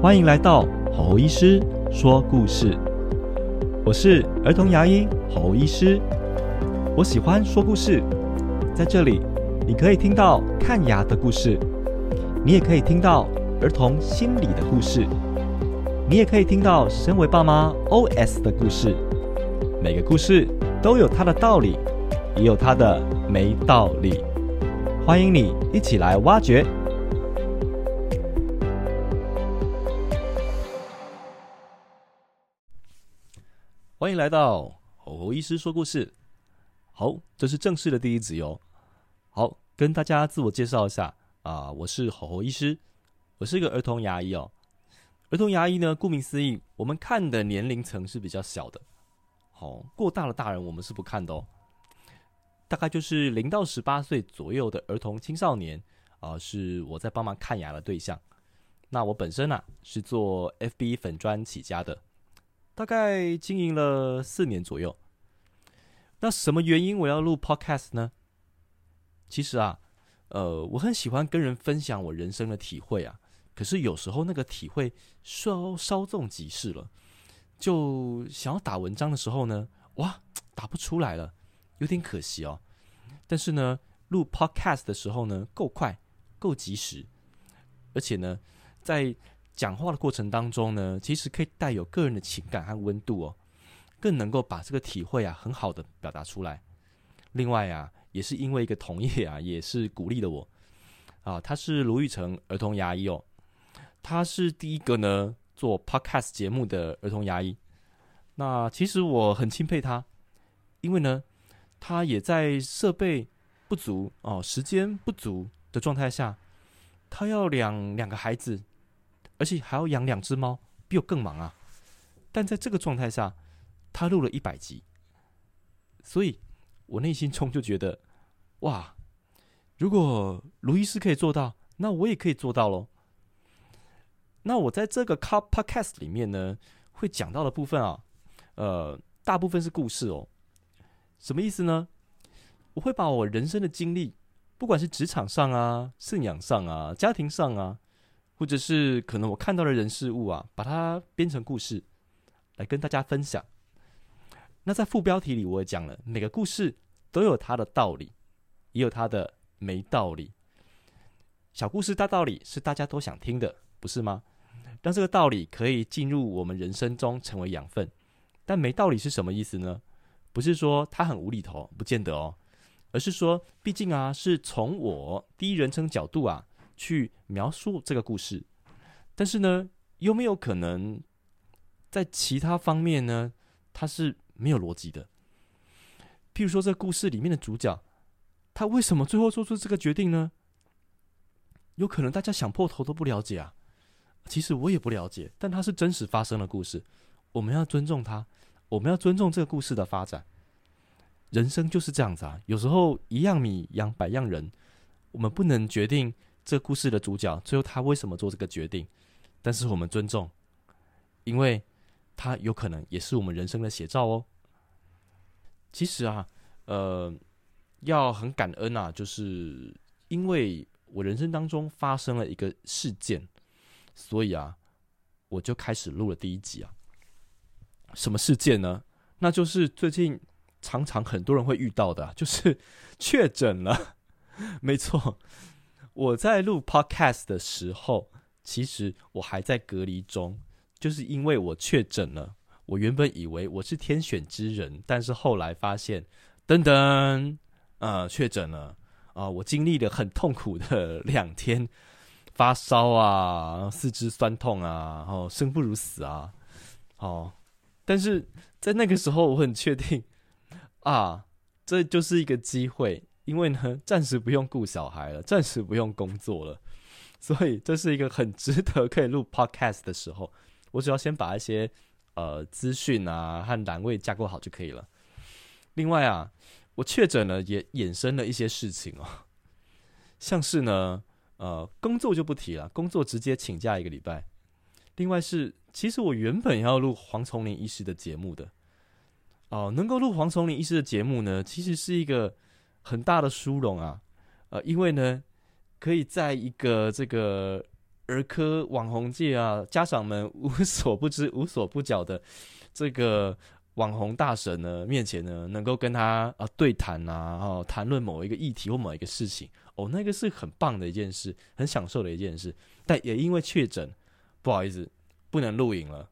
欢迎来到侯医师说故事。我是儿童牙医侯医师，我喜欢说故事，在这里你可以听到看牙的故事，你也可以听到儿童心理的故事，你也可以听到身为爸妈 OS 的故事。每个故事都有它的道理，也有它的没道理。欢迎你一起来挖掘。欢迎来到吼吼医师说故事。好，这是正式的第一集哦。好，跟大家自我介绍一下啊，我是吼吼医师，我是一个儿童牙医哦。儿童牙医呢，顾名思义，我们看的年龄层是比较小的。好，过大的大人我们是不看的哦。大概就是零到十八岁左右的儿童青少年啊，是我在帮忙看牙的对象。那我本身呢，是做 FB 粉砖起家的。大概经营了四年左右。那什么原因我要录 Podcast 呢？其实啊，呃，我很喜欢跟人分享我人生的体会啊。可是有时候那个体会稍稍纵即逝了，就想要打文章的时候呢，哇，打不出来了，有点可惜哦。但是呢，录 Podcast 的时候呢，够快，够及时，而且呢，在讲话的过程当中呢，其实可以带有个人的情感和温度哦，更能够把这个体会啊很好的表达出来。另外啊，也是因为一个同业啊，也是鼓励了我啊，他是卢玉成儿童牙医哦，他是第一个呢做 podcast 节目的儿童牙医。那其实我很钦佩他，因为呢，他也在设备不足哦、时间不足的状态下，他要两两个孩子。而且还要养两只猫，比我更忙啊！但在这个状态下，他录了一百集，所以我内心中就觉得，哇！如果卢医师可以做到，那我也可以做到喽。那我在这个 Car Podcast 里面呢，会讲到的部分啊，呃，大部分是故事哦。什么意思呢？我会把我人生的经历，不管是职场上啊、信仰上啊、家庭上啊。或者是可能我看到的人事物啊，把它编成故事来跟大家分享。那在副标题里我也讲了，每个故事都有它的道理，也有它的没道理。小故事大道理是大家都想听的，不是吗？让这个道理可以进入我们人生中成为养分。但没道理是什么意思呢？不是说它很无厘头，不见得哦，而是说，毕竟啊，是从我第一人称角度啊。去描述这个故事，但是呢，有没有可能在其他方面呢？它是没有逻辑的。譬如说，这故事里面的主角，他为什么最后做出这个决定呢？有可能大家想破头都不了解啊。其实我也不了解，但它是真实发生的故事，我们要尊重它，我们要尊重这个故事的发展。人生就是这样子啊，有时候一样米养百样人，我们不能决定。这故事的主角最后他为什么做这个决定？但是我们尊重，因为他有可能也是我们人生的写照哦。其实啊，呃，要很感恩啊，就是因为我人生当中发生了一个事件，所以啊，我就开始录了第一集啊。什么事件呢？那就是最近常常很多人会遇到的，就是确诊了。没错。我在录 podcast 的时候，其实我还在隔离中，就是因为我确诊了。我原本以为我是天选之人，但是后来发现，噔噔，呃，确诊了啊！我经历了很痛苦的两天，发烧啊，四肢酸痛啊，然后生不如死啊，哦，但是在那个时候，我很确定啊，这就是一个机会。因为呢，暂时不用顾小孩了，暂时不用工作了，所以这是一个很值得可以录 podcast 的时候。我只要先把一些呃资讯啊和栏位架构好就可以了。另外啊，我确诊了也衍生了一些事情哦，像是呢，呃，工作就不提了，工作直接请假一个礼拜。另外是，其实我原本要录黄崇林医师的节目的，哦，能够录黄崇林医师的节目呢，其实是一个。很大的殊荣啊，呃，因为呢，可以在一个这个儿科网红界啊，家长们无所不知、无所不晓的这个网红大神呢面前呢，能够跟他啊对谈啊，哦谈论某一个议题或某一个事情，哦，那个是很棒的一件事，很享受的一件事。但也因为确诊，不好意思，不能录影了。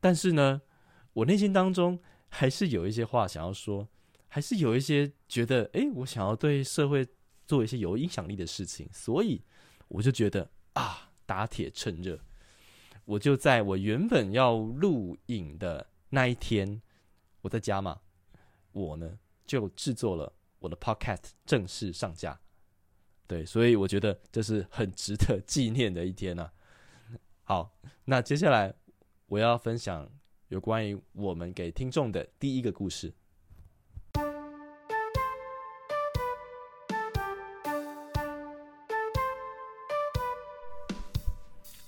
但是呢，我内心当中还是有一些话想要说，还是有一些觉得，哎，我想要对社会做一些有影响力的事情，所以我就觉得。啊！打铁趁热，我就在我原本要录影的那一天，我在家嘛，我呢就制作了我的 Podcast 正式上架。对，所以我觉得这是很值得 纪念的一天呐。好，那接下来我要分享有关于我们给听众的第一个故事。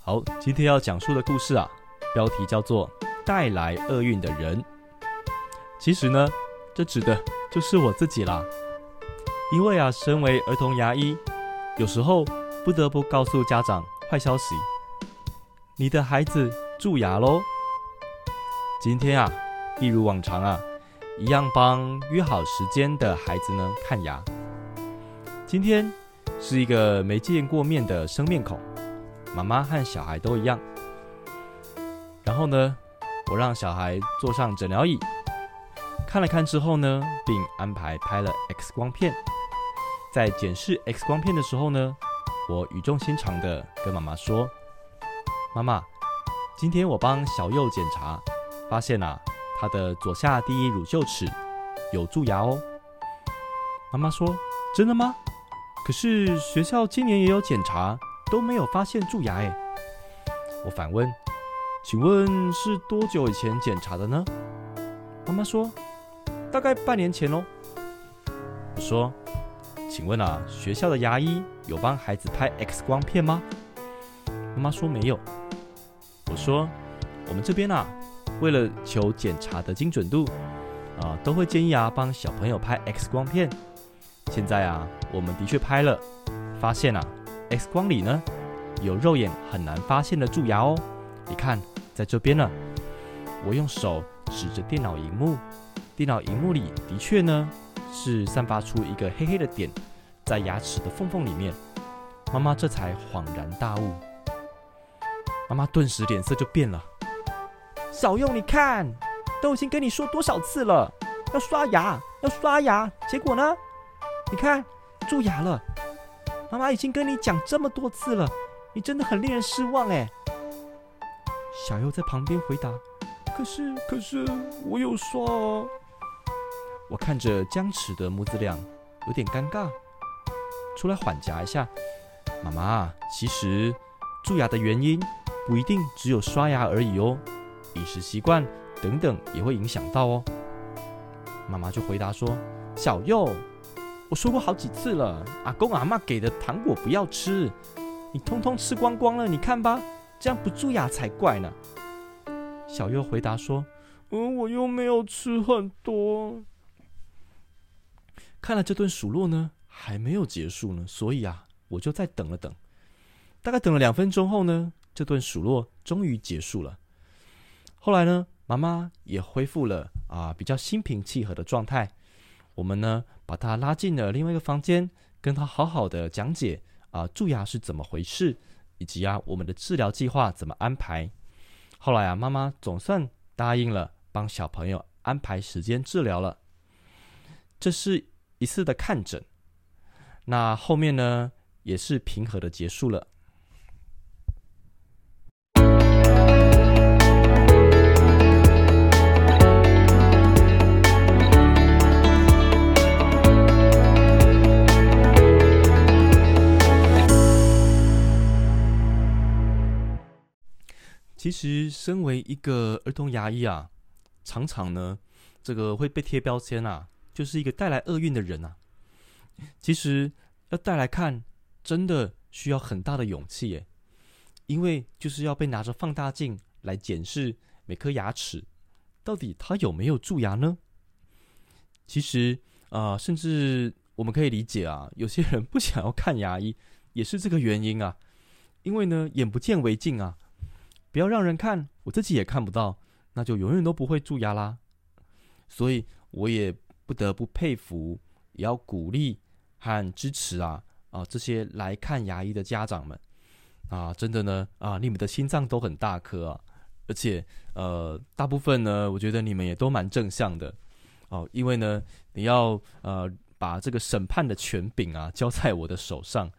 好，今天要讲述的故事啊，标题叫做“带来厄运的人”。其实呢，这指的就是我自己啦。因为啊，身为儿童牙医，有时候不得不告诉家长坏消息：你的孩子蛀牙喽。今天啊，一如往常啊，一样帮约好时间的孩子呢看牙。今天是一个没见过面的生面孔。妈妈和小孩都一样。然后呢，我让小孩坐上诊疗椅，看了看之后呢，并安排拍了 X 光片。在检视 X 光片的时候呢，我语重心长的跟妈妈说：“妈妈，今天我帮小右检查，发现啊，他的左下第一乳臼齿有蛀牙哦。”妈妈说：“真的吗？可是学校今年也有检查。”都没有发现蛀牙哎，我反问，请问是多久以前检查的呢？妈妈说，大概半年前哦。我说，请问啊，学校的牙医有帮孩子拍 X 光片吗？妈妈说没有。我说，我们这边啊，为了求检查的精准度啊，都会建议啊帮小朋友拍 X 光片。现在啊，我们的确拍了，发现啊。X 光里呢，有肉眼很难发现的蛀牙哦。你看，在这边呢。我用手指着电脑荧幕，电脑荧幕里的确呢是散发出一个黑黑的点，在牙齿的缝缝里面。妈妈这才恍然大悟。妈妈顿时脸色就变了。小用，你看，都已经跟你说多少次了，要刷牙，要刷牙，结果呢？你看，蛀牙了。妈妈已经跟你讲这么多次了，你真的很令人失望哎。小优在旁边回答：“可是，可是我有刷哦。”我看着僵持的母子俩，有点尴尬，出来缓夹一下。妈妈，其实蛀牙的原因不一定只有刷牙而已哦，饮食习惯等等也会影响到哦。妈妈就回答说：“小佑。”我说过好几次了，阿公阿妈给的糖果不要吃，你通通吃光光了，你看吧，这样不蛀牙才怪呢。小优回答说：“嗯，我又没有吃很多。”看来这顿数落呢还没有结束呢，所以啊，我就再等了等。大概等了两分钟后呢，这顿数落终于结束了。后来呢，妈妈也恢复了啊比较心平气和的状态。我们呢，把他拉进了另外一个房间，跟他好好的讲解啊，蛀牙是怎么回事，以及啊，我们的治疗计划怎么安排。后来啊，妈妈总算答应了，帮小朋友安排时间治疗了。这是一次的看诊，那后面呢，也是平和的结束了。其实，身为一个儿童牙医啊，常常呢，这个会被贴标签啊，就是一个带来厄运的人啊。其实要带来看，真的需要很大的勇气耶，因为就是要被拿着放大镜来检视每颗牙齿，到底它有没有蛀牙呢？其实啊，甚至我们可以理解啊，有些人不想要看牙医，也是这个原因啊。因为呢，眼不见为净啊，不要让人看，我自己也看不到，那就永远都不会蛀牙啦。所以我也不得不佩服，也要鼓励和支持啊啊这些来看牙医的家长们啊，真的呢啊，你们的心脏都很大颗啊，而且呃，大部分呢，我觉得你们也都蛮正向的哦，因为呢，你要呃把这个审判的权柄啊交在我的手上，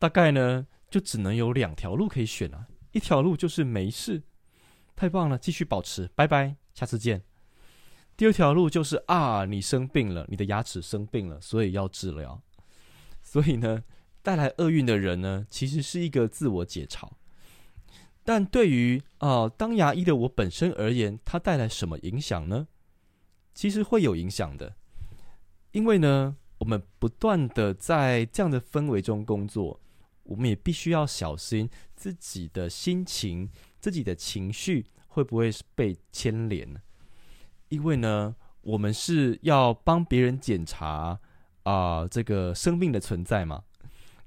大概呢。就只能有两条路可以选了，一条路就是没事，太棒了，继续保持，拜拜，下次见。第二条路就是啊，你生病了，你的牙齿生病了，所以要治疗。所以呢，带来厄运的人呢，其实是一个自我解嘲。但对于啊，当牙医的我本身而言，它带来什么影响呢？其实会有影响的，因为呢，我们不断的在这样的氛围中工作。我们也必须要小心自己的心情、自己的情绪会不会被牵连？因为呢，我们是要帮别人检查啊，这个生命的存在嘛。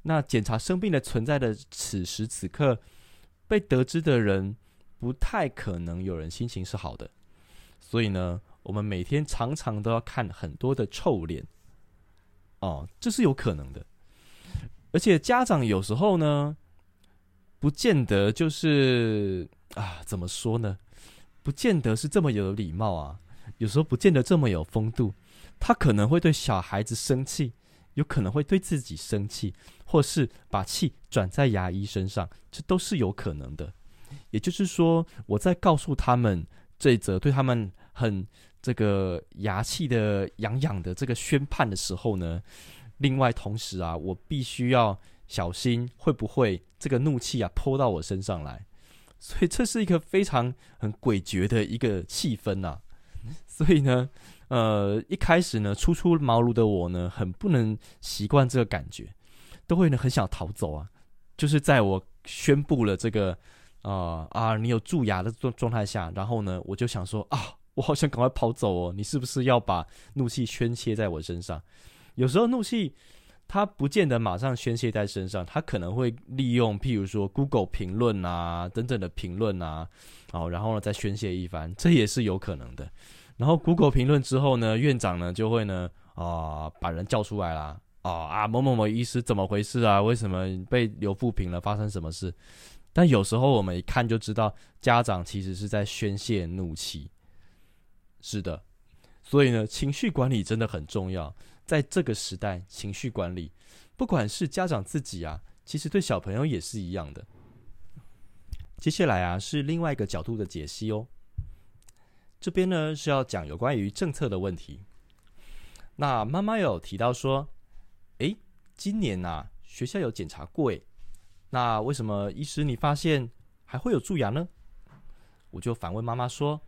那检查生病的存在的此时此刻，被得知的人不太可能有人心情是好的。所以呢，我们每天常常都要看很多的臭脸，哦，这是有可能的。而且家长有时候呢，不见得就是啊，怎么说呢？不见得是这么有礼貌啊。有时候不见得这么有风度。他可能会对小孩子生气，有可能会对自己生气，或是把气转在牙医身上，这都是有可能的。也就是说，我在告诉他们这一则对他们很这个牙气的痒痒的这个宣判的时候呢。另外，同时啊，我必须要小心会不会这个怒气啊泼到我身上来，所以这是一个非常很诡谲的一个气氛呐。所以呢，呃，一开始呢，初出茅庐的我呢，很不能习惯这个感觉，都会呢很想逃走啊。就是在我宣布了这个啊啊，你有蛀牙的状状态下，然后呢，我就想说啊，我好想赶快跑走哦，你是不是要把怒气宣泄在我身上？有时候怒气，他不见得马上宣泄在身上，他可能会利用，譬如说 Google 评论啊等等的评论啊，哦，然后呢再宣泄一番，这也是有可能的。然后 Google 评论之后呢，院长呢就会呢啊把人叫出来啦，啊啊某某某医师怎么回事啊？为什么被留负评了？发生什么事？但有时候我们一看就知道，家长其实是在宣泄怒气。是的，所以呢，情绪管理真的很重要。在这个时代，情绪管理，不管是家长自己啊，其实对小朋友也是一样的。接下来啊，是另外一个角度的解析哦。这边呢是要讲有关于政策的问题。那妈妈有提到说，诶，今年呐学校有检查过，诶，那为什么医师你发现还会有蛀牙呢？我就反问妈妈说，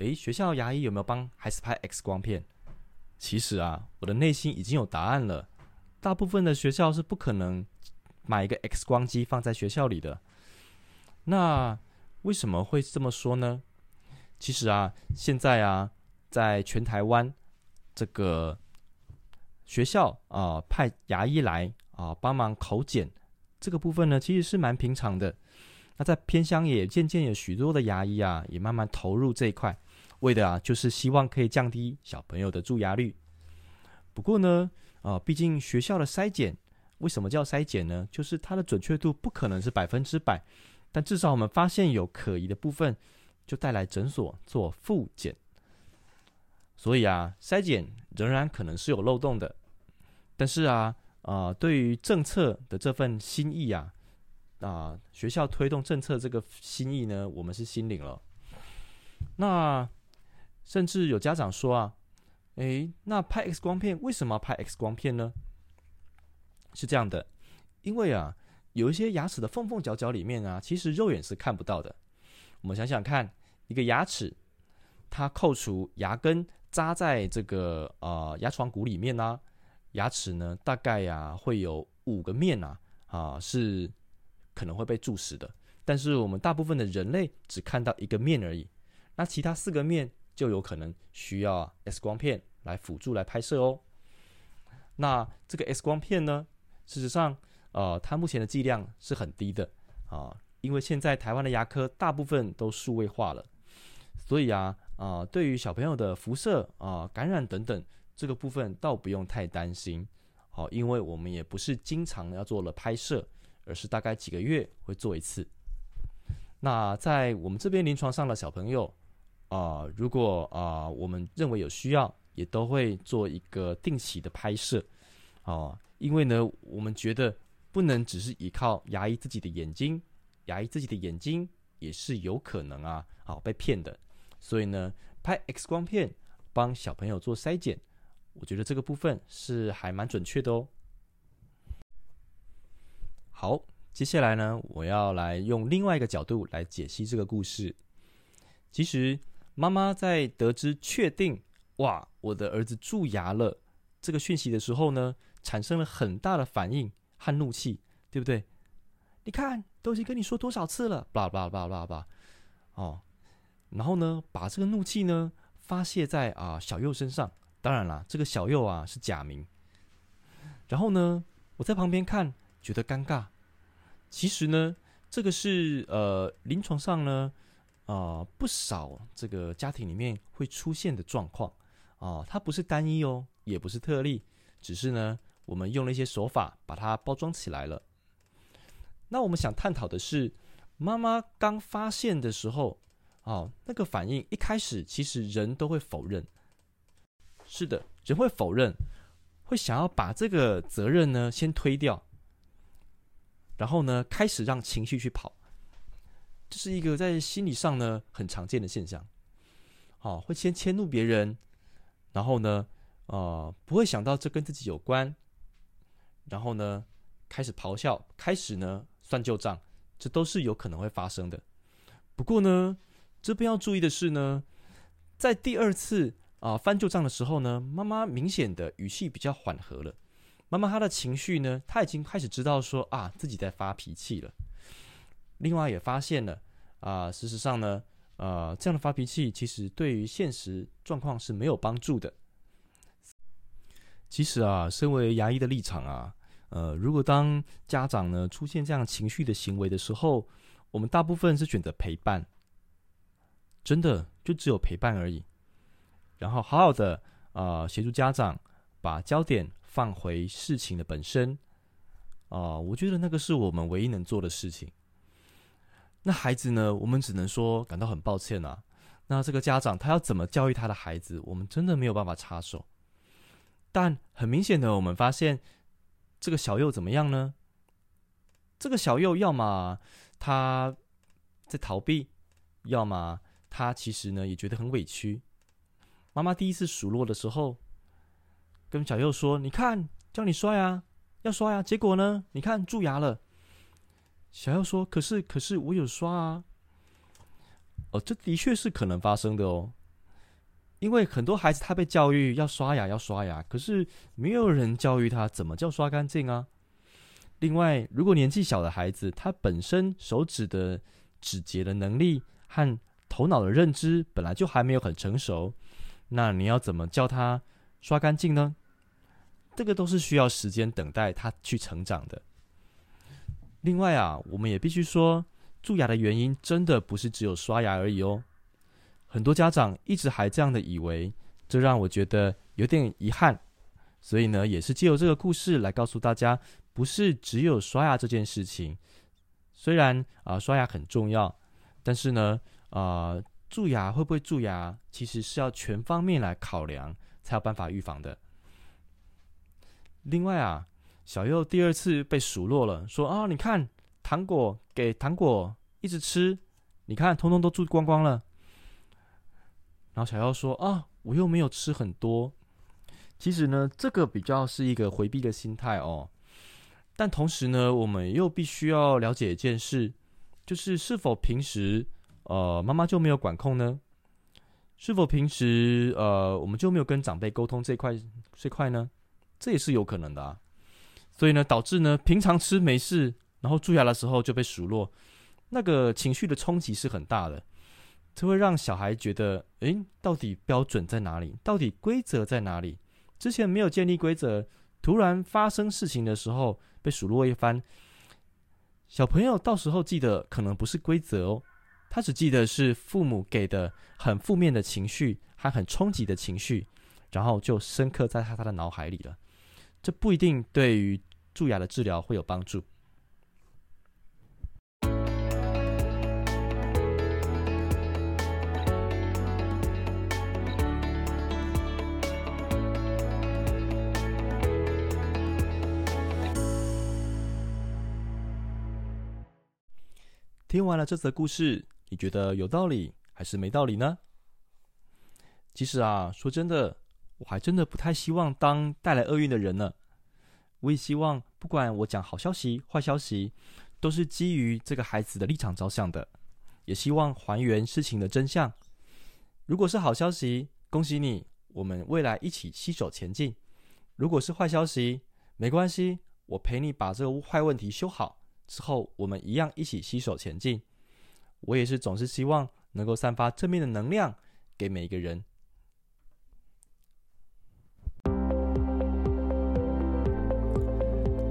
诶，学校牙医有没有帮孩子拍 X 光片？其实啊，我的内心已经有答案了。大部分的学校是不可能买一个 X 光机放在学校里的。那为什么会这么说呢？其实啊，现在啊，在全台湾这个学校啊，派牙医来啊帮忙口检这个部分呢，其实是蛮平常的。那在偏乡也渐渐有许多的牙医啊，也慢慢投入这一块。为的啊，就是希望可以降低小朋友的蛀牙率。不过呢，啊，毕竟学校的筛检，为什么叫筛检呢？就是它的准确度不可能是百分之百，但至少我们发现有可疑的部分，就带来诊所做复检。所以啊，筛检仍然可能是有漏洞的。但是啊，啊，对于政策的这份心意啊，啊，学校推动政策这个心意呢，我们是心领了。那。甚至有家长说啊，诶，那拍 X 光片为什么要拍 X 光片呢？是这样的，因为啊，有一些牙齿的缝缝角角里面啊，其实肉眼是看不到的。我们想想看，一个牙齿，它扣除牙根扎在这个呃牙床骨里面呢，牙齿呢大概呀会有五个面啊啊是可能会被蛀死的。但是我们大部分的人类只看到一个面而已，那其他四个面。就有可能需要 X 光片来辅助来拍摄哦。那这个 X 光片呢，事实上，呃，它目前的剂量是很低的，啊，因为现在台湾的牙科大部分都数位化了，所以啊啊，对于小朋友的辐射啊、感染等等这个部分倒不用太担心。好，因为我们也不是经常要做了拍摄，而是大概几个月会做一次。那在我们这边临床上的小朋友啊，如果啊我们认为有需要，也都会做一个定期的拍摄。哦，因为呢，我们觉得不能只是依靠牙医自己的眼睛，牙医自己的眼睛也是有可能啊，好被骗的。所以呢，拍 X 光片帮小朋友做筛检，我觉得这个部分是还蛮准确的哦。好，接下来呢，我要来用另外一个角度来解析这个故事。其实妈妈在得知确定哇，我的儿子蛀牙了这个讯息的时候呢，产生了很大的反应和怒气，对不对？你看，都已经跟你说多少次了，叭叭叭叭叭，哦，然后呢，把这个怒气呢发泄在啊小右身上。当然啦，这个小右啊是假名。然后呢，我在旁边看，觉得尴尬。其实呢，这个是呃临床上呢啊不少这个家庭里面会出现的状况啊，它不是单一哦，也不是特例。只是呢，我们用了一些手法把它包装起来了。那我们想探讨的是，妈妈刚发现的时候，哦，那个反应一开始其实人都会否认。是的，人会否认，会想要把这个责任呢先推掉，然后呢开始让情绪去跑。这是一个在心理上呢很常见的现象。好，会先迁怒别人，然后呢。啊，不会想到这跟自己有关，然后呢，开始咆哮，开始呢算旧账，这都是有可能会发生的。不过呢，这边要注意的是呢，在第二次啊翻旧账的时候呢，妈妈明显的语气比较缓和了。妈妈她的情绪呢，她已经开始知道说啊自己在发脾气了。另外也发现了啊，事实上呢，呃，这样的发脾气其实对于现实状况是没有帮助的。其实啊，身为牙医的立场啊，呃，如果当家长呢出现这样情绪的行为的时候，我们大部分是选择陪伴，真的就只有陪伴而已。然后好好的啊，协助家长把焦点放回事情的本身啊，我觉得那个是我们唯一能做的事情。那孩子呢，我们只能说感到很抱歉啊。那这个家长他要怎么教育他的孩子，我们真的没有办法插手。但很明显的，我们发现这个小右怎么样呢？这个小右要么他在逃避，要么他其实呢也觉得很委屈。妈妈第一次数落的时候，跟小右说：“你看，叫你刷牙要刷牙，结果呢，你看蛀牙了。”小右说：“可是，可是我有刷啊。”哦，这的确是可能发生的哦。因为很多孩子他被教育要刷牙要刷牙，可是没有人教育他怎么叫刷干净啊。另外，如果年纪小的孩子他本身手指的指节的能力和头脑的认知本来就还没有很成熟，那你要怎么教他刷干净呢？这个都是需要时间等待他去成长的。另外啊，我们也必须说，蛀牙的原因真的不是只有刷牙而已哦。很多家长一直还这样的以为，这让我觉得有点遗憾。所以呢，也是借由这个故事来告诉大家，不是只有刷牙这件事情。虽然啊，刷牙很重要，但是呢，啊，蛀牙会不会蛀牙，其实是要全方面来考量，才有办法预防的。另外啊，小右第二次被数落了，说啊，你看糖果给糖果一直吃，你看通通都蛀光光了。然后小妖说：“啊，我又没有吃很多。其实呢，这个比较是一个回避的心态哦。但同时呢，我们又必须要了解一件事，就是是否平时呃妈妈就没有管控呢？是否平时呃我们就没有跟长辈沟通这块这块呢？这也是有可能的啊。所以呢，导致呢平常吃没事，然后蛀牙的时候就被数落，那个情绪的冲击是很大的。”这会让小孩觉得，诶，到底标准在哪里？到底规则在哪里？之前没有建立规则，突然发生事情的时候被数落一番，小朋友到时候记得可能不是规则哦，他只记得是父母给的很负面的情绪还很冲击的情绪，然后就深刻在他他的脑海里了。这不一定对于蛀牙的治疗会有帮助。听完了这则故事，你觉得有道理还是没道理呢？其实啊，说真的，我还真的不太希望当带来厄运的人呢。我也希望，不管我讲好消息、坏消息，都是基于这个孩子的立场着想的，也希望还原事情的真相。如果是好消息，恭喜你，我们未来一起携手前进；如果是坏消息，没关系，我陪你把这个坏问题修好。之后，我们一样一起携手前进。我也是总是希望能够散发正面的能量给每一个人。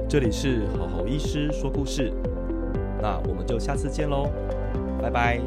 这里是好好医师说故事，那我们就下次见喽，拜拜。